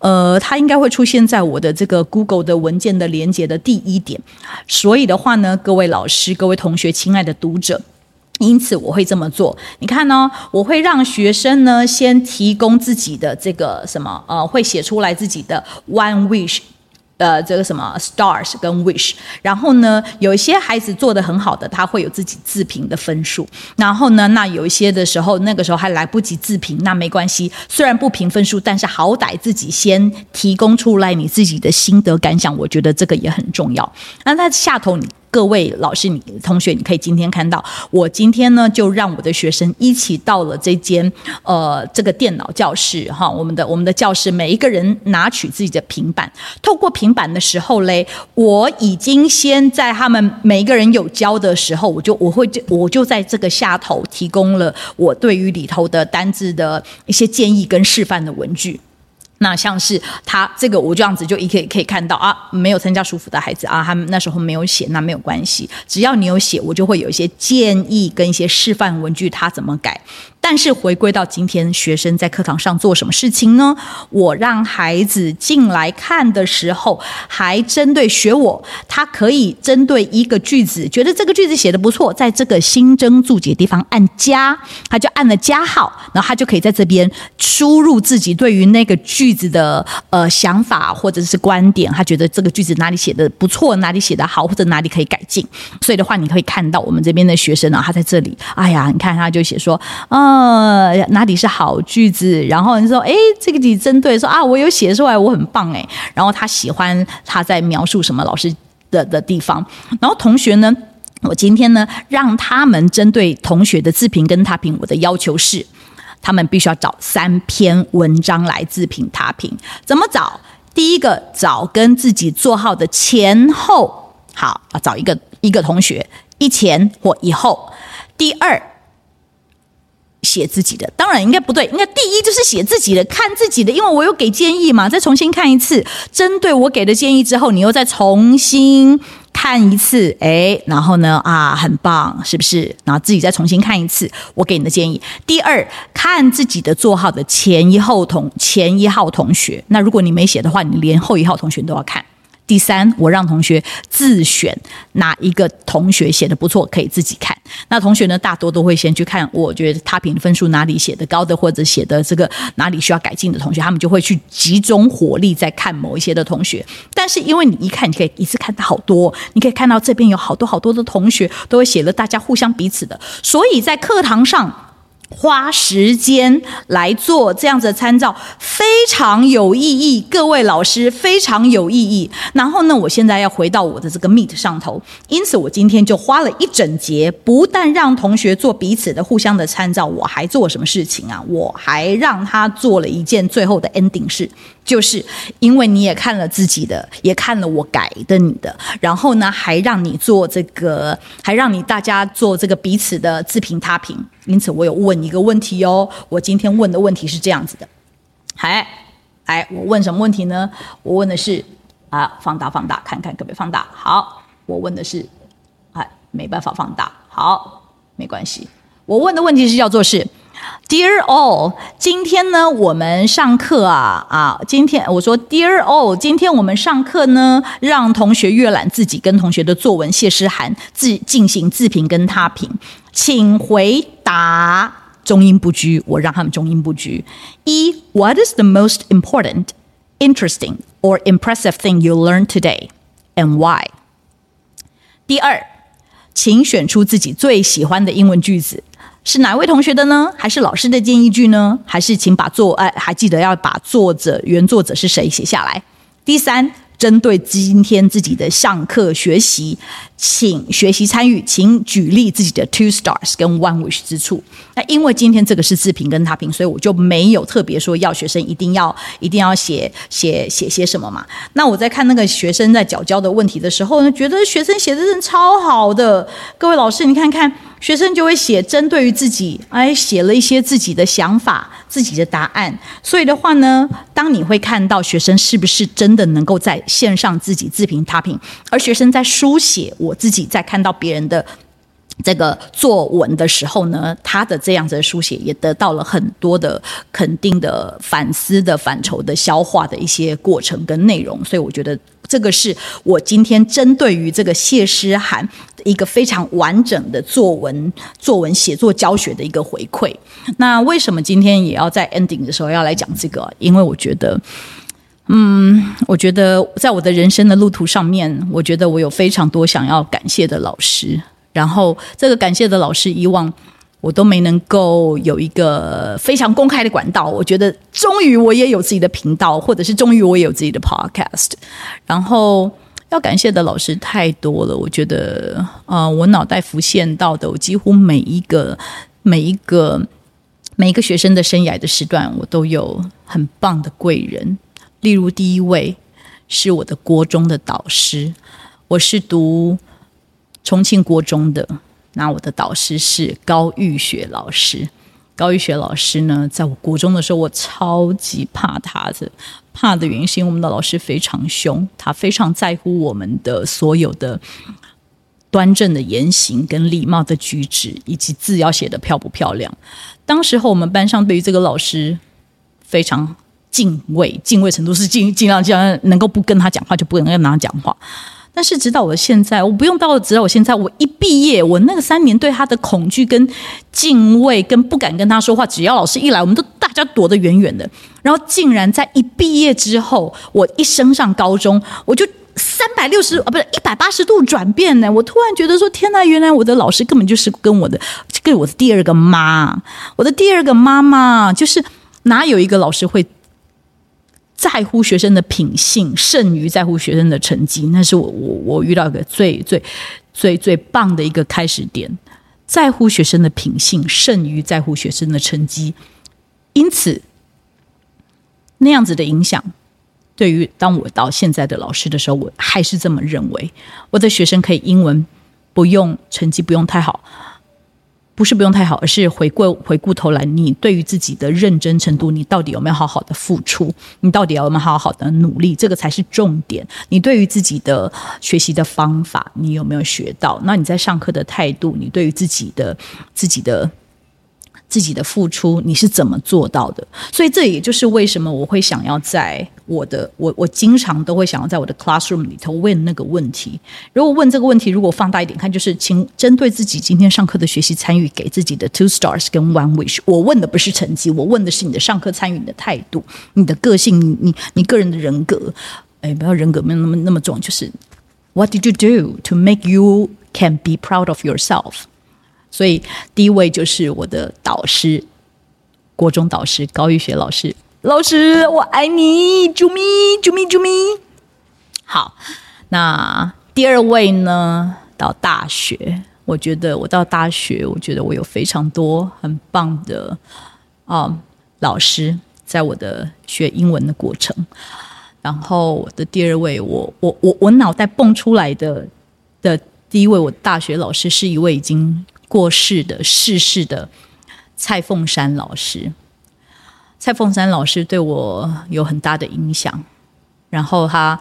呃，它应该会出现在我的这个 Google 的文件的连接的第一点。所以的话呢，各位老师、各位同学、亲爱的读者。因此我会这么做，你看呢？我会让学生呢先提供自己的这个什么呃，会写出来自己的 one wish，呃，这个什么 stars 跟 wish。然后呢，有一些孩子做得很好的，他会有自己自评的分数。然后呢，那有一些的时候，那个时候还来不及自评，那没关系，虽然不评分数，但是好歹自己先提供出来你自己的心得感想，我觉得这个也很重要。那在下头你。各位老师，你同学，你可以今天看到，我今天呢就让我的学生一起到了这间呃这个电脑教室哈，我们的我们的教室，每一个人拿取自己的平板，透过平板的时候嘞，我已经先在他们每一个人有交的时候，我就我会就我就在这个下头提供了我对于里头的单字的一些建议跟示范的文具。那像是他这个，我这样子就一可以可以看到啊，没有参加舒服的孩子啊，他们那时候没有写，那没有关系，只要你有写，我就会有一些建议跟一些示范文具，他怎么改。但是回归到今天，学生在课堂上做什么事情呢？我让孩子进来看的时候，还针对学我，他可以针对一个句子，觉得这个句子写的不错，在这个新增注解地方按加，他就按了加号，然后他就可以在这边输入自己对于那个句子的呃想法或者是观点，他觉得这个句子哪里写的不错，哪里写的好，或者哪里可以改进。所以的话，你可以看到我们这边的学生啊，他在这里，哎呀，你看他就写说，嗯。呃，哪里是好句子？然后你说，哎，这个你针对说啊，我有写出来，我很棒哎。然后他喜欢他在描述什么老师的的地方。然后同学呢，我今天呢让他们针对同学的自评跟他评，我的要求是，他们必须要找三篇文章来自评他评。怎么找？第一个找跟自己座号的前后，好，要找一个一个同学一前或一后。第二。写自己的，当然应该不对，应该第一就是写自己的，看自己的，因为我有给建议嘛，再重新看一次，针对我给的建议之后，你又再重新看一次，哎，然后呢，啊，很棒，是不是？然后自己再重新看一次我给你的建议。第二，看自己的座号的前一后同前一号同学，那如果你没写的话，你连后一号同学都要看。第三，我让同学自选哪一个同学写的不错，可以自己看。那同学呢，大多都会先去看，我觉得他评分数哪里写的高的，或者写的这个哪里需要改进的同学，他们就会去集中火力在看某一些的同学。但是因为你一看，你可以一次看到好多，你可以看到这边有好多好多的同学都会写了，大家互相彼此的，所以在课堂上。花时间来做这样子的参照，非常有意义。各位老师非常有意义。然后呢，我现在要回到我的这个 Meet 上头，因此我今天就花了一整节，不但让同学做彼此的互相的参照，我还做什么事情啊？我还让他做了一件最后的 ending 事。就是因为你也看了自己的，也看了我改的你的，然后呢，还让你做这个，还让你大家做这个彼此的自评他评。因此，我有问一个问题哦。我今天问的问题是这样子的，哎，哎，我问什么问题呢？我问的是啊，放大放大，看看可不可以放大。好，我问的是，哎，没办法放大。好，没关系。我问的问题是叫做是，Dear all，今天呢，我们上课啊啊，今天我说 Dear all，今天我们上课呢，让同学阅览自己跟同学的作文谢师函，自进行自评跟他评，请回答中英不拘，我让他们中英不拘。一，What is the most important, interesting or impressive thing you learned today and why？第二，请选出自己最喜欢的英文句子。是哪位同学的呢？还是老师的建议句呢？还是请把作哎，还记得要把作者原作者是谁写下来。第三。针对今天自己的上课学习，请学习参与，请举例自己的 two stars 跟 one wish 之处。那因为今天这个是自评跟他评，所以我就没有特别说要学生一定要一定要写写写些什么嘛。那我在看那个学生在缴交的问题的时候呢，觉得学生写的真超好的。各位老师，你看看。学生就会写针对于自己，哎，写了一些自己的想法、自己的答案。所以的话呢，当你会看到学生是不是真的能够在线上自己自评他评，而学生在书写，我自己在看到别人的这个作文的时候呢，他的这样子的书写也得到了很多的肯定的反思的范畴的消化的一些过程跟内容。所以我觉得。这个是我今天针对于这个谢师函一个非常完整的作文作文写作教学的一个回馈。那为什么今天也要在 ending 的时候要来讲这个？因为我觉得，嗯，我觉得在我的人生的路途上面，我觉得我有非常多想要感谢的老师。然后这个感谢的老师，以往。我都没能够有一个非常公开的管道，我觉得终于我也有自己的频道，或者是终于我也有自己的 podcast。然后要感谢的老师太多了，我觉得啊、呃，我脑袋浮现到的，我几乎每一个每一个每一个学生的生涯的时段，我都有很棒的贵人。例如第一位是我的国中的导师，我是读重庆国中的。那我的导师是高玉雪老师，高玉雪老师呢，在我国中的时候，我超级怕他的，怕的原因是因为我们的老师非常凶，他非常在乎我们的所有的端正的言行跟礼貌的举止，以及字要写得漂不漂亮。当时候我们班上对于这个老师非常敬畏，敬畏程度是尽尽量尽量能够不跟他讲话就不能跟他讲话。但是直到我现在，我不用到直到我现在，我一毕业，我那个三年对他的恐惧跟敬畏跟不敢跟他说话，只要老师一来，我们都大家躲得远远的。然后竟然在一毕业之后，我一升上高中，我就三百六十啊，不是一百八十度转变呢。我突然觉得说，天呐，原来我的老师根本就是跟我的，跟我的第二个妈，我的第二个妈妈，就是哪有一个老师会。在乎学生的品性，胜于在乎学生的成绩，那是我我我遇到一个最最最最棒的一个开始点。在乎学生的品性，胜于在乎学生的成绩。因此，那样子的影响，对于当我到现在的老师的时候，我还是这么认为。我的学生可以英文不用成绩不用太好。不是不用太好，而是回过回过头来，你对于自己的认真程度，你到底有没有好好的付出？你到底有没有好好的努力？这个才是重点。你对于自己的学习的方法，你有没有学到？那你在上课的态度，你对于自己的自己的。自己的付出你是怎么做到的？所以这也就是为什么我会想要在我的我我经常都会想要在我的 classroom 里头问那个问题。如果问这个问题，如果放大一点看，就是请针对自己今天上课的学习参与，给自己的 two stars 跟 one wish。我问的不是成绩，我问的是你的上课参与你的态度、你的个性、你你你个人的人格。哎，不要人格没有那么那么重，就是 What did you do to make you can be proud of yourself？所以第一位就是我的导师，国中导师高玉雪老师。老师，我爱你，啾咪啾咪啾咪。好，那第二位呢？到大学，我觉得我到大学，我觉得我有非常多很棒的啊、老师，在我的学英文的过程。然后我的第二位，我我我我脑袋蹦出来的的第一位，我大学老师是一位已经。过世的逝世的蔡凤山老师，蔡凤山老师对我有很大的影响。然后他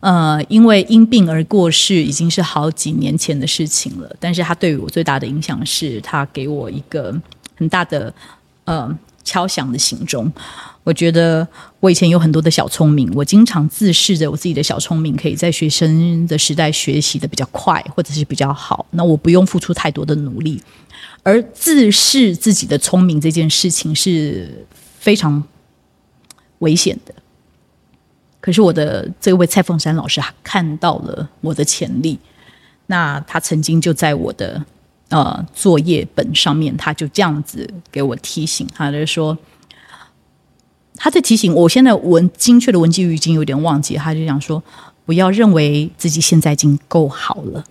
呃，因为因病而过世，已经是好几年前的事情了。但是他对于我最大的影响是，他给我一个很大的呃敲响的行钟。我觉得我以前有很多的小聪明，我经常自视着我自己的小聪明，可以在学生的时代学习的比较快，或者是比较好。那我不用付出太多的努力，而自视自己的聪明这件事情是非常危险的。可是我的这位蔡凤山老师看到了我的潜力，那他曾经就在我的呃作业本上面，他就这样子给我提醒，他就说。他在提醒我，现在文精确的文句已经有点忘记。他就讲说：“不要认为自己现在已经够好了，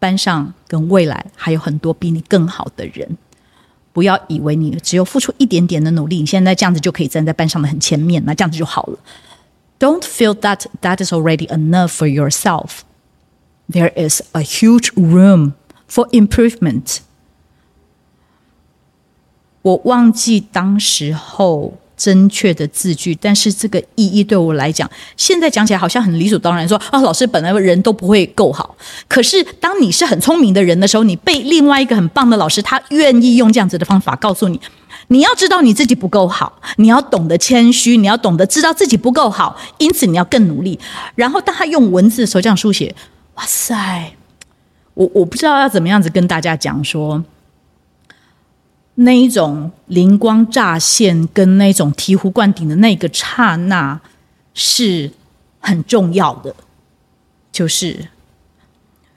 班上跟未来还有很多比你更好的人。不要以为你只有付出一点点的努力，你现在这样子就可以站在班上的很前面，那这样子就好了。Don't feel that that is already enough for yourself. There is a huge room for improvement.” 我忘记当时候。 正确的字句，但是这个意义对我来讲，现在讲起来好像很理所当然说。说啊，老师本来人都不会够好，可是当你是很聪明的人的时候，你被另外一个很棒的老师，他愿意用这样子的方法告诉你，你要知道你自己不够好，你要懂得谦虚，你要懂得知道自己不够好，因此你要更努力。然后当他用文字的时候这样书写，哇塞，我我不知道要怎么样子跟大家讲说。那一种灵光乍现，跟那种醍醐灌顶的那个刹那，是很重要的。就是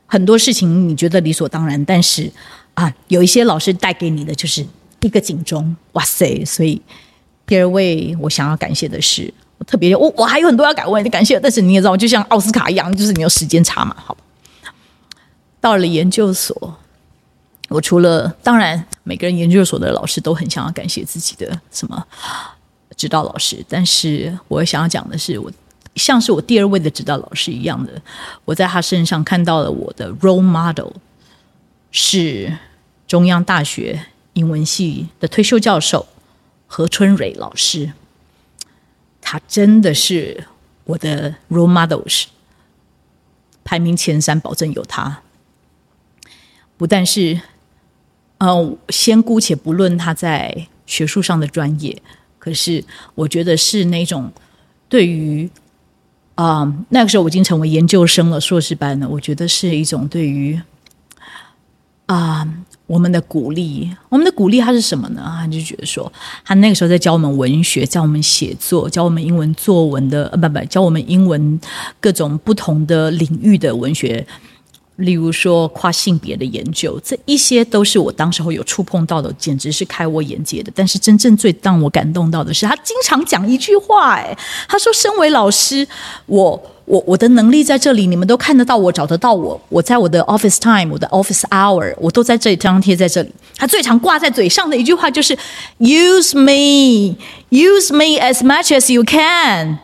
很多事情你觉得理所当然，但是啊，有一些老师带给你的就是一个警钟。哇塞！所以第二位我想要感谢的是，我特别我我还有很多要感谢感谢，但是你也知道，就像奥斯卡一样，就是你有时间差嘛。好，到了研究所。我除了当然，每个人研究所的老师都很想要感谢自己的什么指导老师，但是我想要讲的是，我像是我第二位的指导老师一样的，我在他身上看到了我的 role model，是中央大学英文系的退休教授何春蕊老师，他真的是我的 role models，排名前三，保证有他，不但是。嗯，先姑且不论他在学术上的专业，可是我觉得是那种对于啊、嗯，那个时候我已经成为研究生了，硕士班了。我觉得是一种对于啊、我们的鼓励。我们的鼓励他是什么呢？他就觉得说，他那个时候在教我们文学，教我们写作，教我们英文作文的，呃，不不，教我们英文各种不同的领域的文学。例如说跨性别的研究，这一些都是我当时候有触碰到的，简直是开我眼界的。但是真正最让我感动到的是，他经常讲一句话，哎，他说：“身为老师，我我我的能力在这里，你们都看得到我，找得到我。我在我的 office time，我的 office hour，我都在这里张贴在这里。他最常挂在嘴上的一句话就是 ‘Use me, use me as much as you can’。”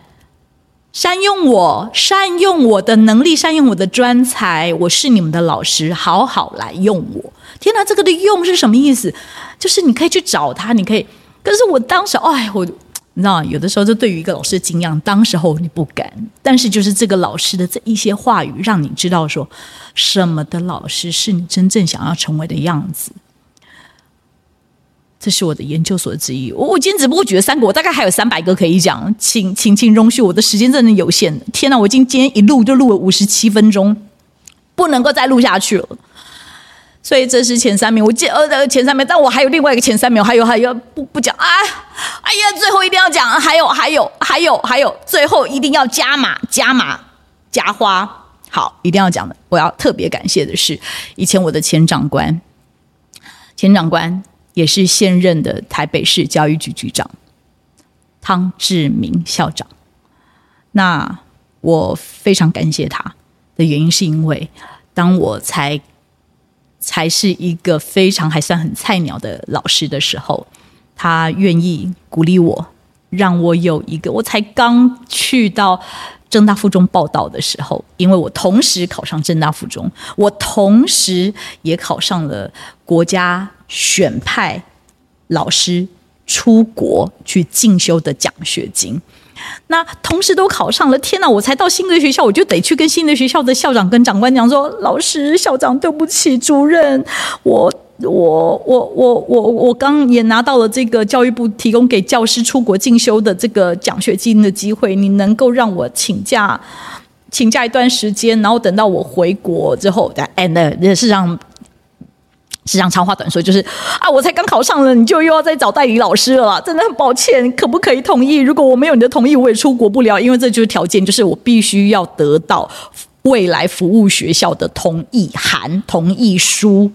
善用我，善用我的能力，善用我的专才。我是你们的老师，好好来用我。天哪，这个的用是什么意思？就是你可以去找他，你可以。可是我当时，哎，我你知道，有的时候就对于一个老师的敬仰，当时候你不敢。但是就是这个老师的这一些话语，让你知道说，什么的老师是你真正想要成为的样子。这是我的研究所之一。我我今天只不过举了三个，我大概还有三百个可以讲，请请请容许，我的时间真的有限。天哪，我今天一录就录了五十七分钟，不能够再录下去了。所以这是前三名，我记呃前三名，但我还有另外一个前三名，还有还有不不讲啊！哎呀，最后一定要讲，还有还有还有还有，最后一定要加码加码加花，好，一定要讲的。我要特别感谢的是，以前我的前长官，前长官。也是现任的台北市教育局局长汤志明校长。那我非常感谢他的原因，是因为当我才才是一个非常还算很菜鸟的老师的时候，他愿意鼓励我，让我有一个我才刚去到政大附中报到的时候，因为我同时考上政大附中，我同时也考上了国家。选派老师出国去进修的奖学金，那同时都考上了。天哪！我才到新的学校，我就得去跟新的学校的校长跟长官讲说：“老师、校长，对不起，主任，我我我我我我刚也拿到了这个教育部提供给教师出国进修的这个奖学金的机会，你能够让我请假请假一段时间，然后等到我回国之后，and 也是让。是这样，长话短说，就是啊，我才刚考上了，你就又要再找代理老师了啦，真的很抱歉，可不可以同意？如果我没有你的同意，我也出国不了，因为这就是条件，就是我必须要得到未来服务学校的同意函、同意书。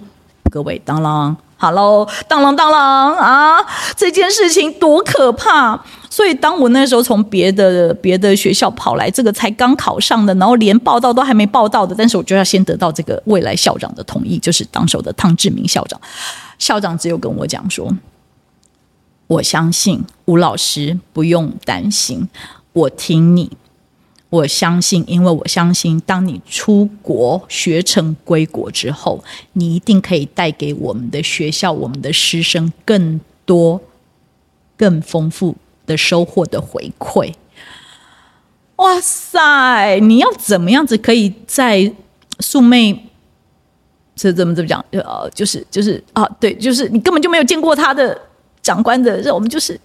各位，当啷。哈喽，当啷当啷啊！这件事情多可怕！所以当我那时候从别的别的学校跑来，这个才刚考上的，然后连报道都还没报道的，但是我就要先得到这个未来校长的同意，就是当时的汤志明校长。校长只有跟我讲说：“我相信吴老师，不用担心，我听你。”我相信，因为我相信，当你出国学成归国之后，你一定可以带给我们的学校、我们的师生更多、更丰富的收获的回馈。哇塞！你要怎么样子可以在素昧这怎么怎么讲？呃，就是就是啊，对，就是你根本就没有见过他的长官的，我们就是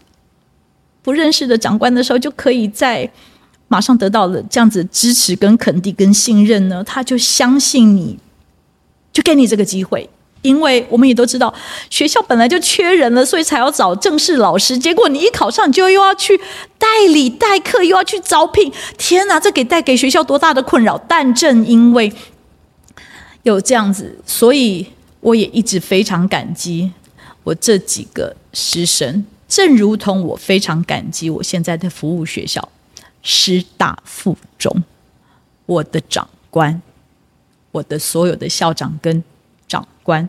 不认识的长官的时候，就可以在。马上得到了这样子支持、跟肯定、跟信任呢，他就相信你，就给你这个机会。因为我们也都知道，学校本来就缺人了，所以才要找正式老师。结果你一考上，你就又要去代理代课，又要去招聘。天哪，这给带给学校多大的困扰！但正因为有这样子，所以我也一直非常感激我这几个师生，正如同我非常感激我现在的服务学校。师大附中，我的长官，我的所有的校长跟长官，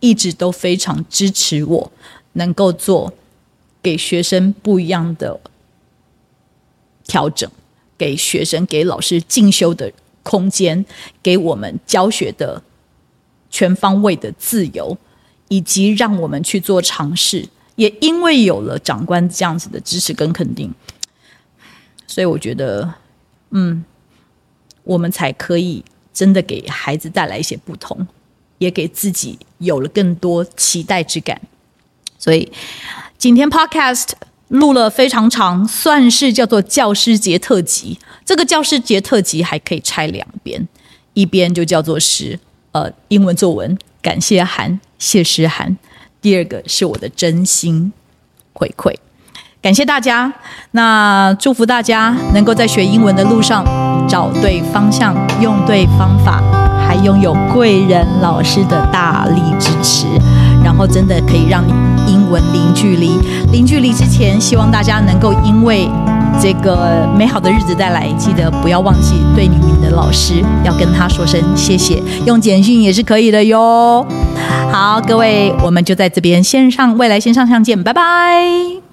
一直都非常支持我，能够做给学生不一样的调整，给学生给老师进修的空间，给我们教学的全方位的自由，以及让我们去做尝试。也因为有了长官这样子的支持跟肯定。所以我觉得，嗯，我们才可以真的给孩子带来一些不同，也给自己有了更多期待之感。所以今天 Podcast 录了非常长，算是叫做教师节特辑。这个教师节特辑还可以拆两边，一边就叫做是呃英文作文感谢函、谢师函，第二个是我的真心回馈。感谢大家，那祝福大家能够在学英文的路上找对方向，用对方法，还拥有贵人老师的大力支持，然后真的可以让你英文零距离。零距离之前，希望大家能够因为这个美好的日子带来，记得不要忘记对你们的老师要跟他说声谢谢，用简讯也是可以的哟。好，各位，我们就在这边线上未来线上相见，拜拜。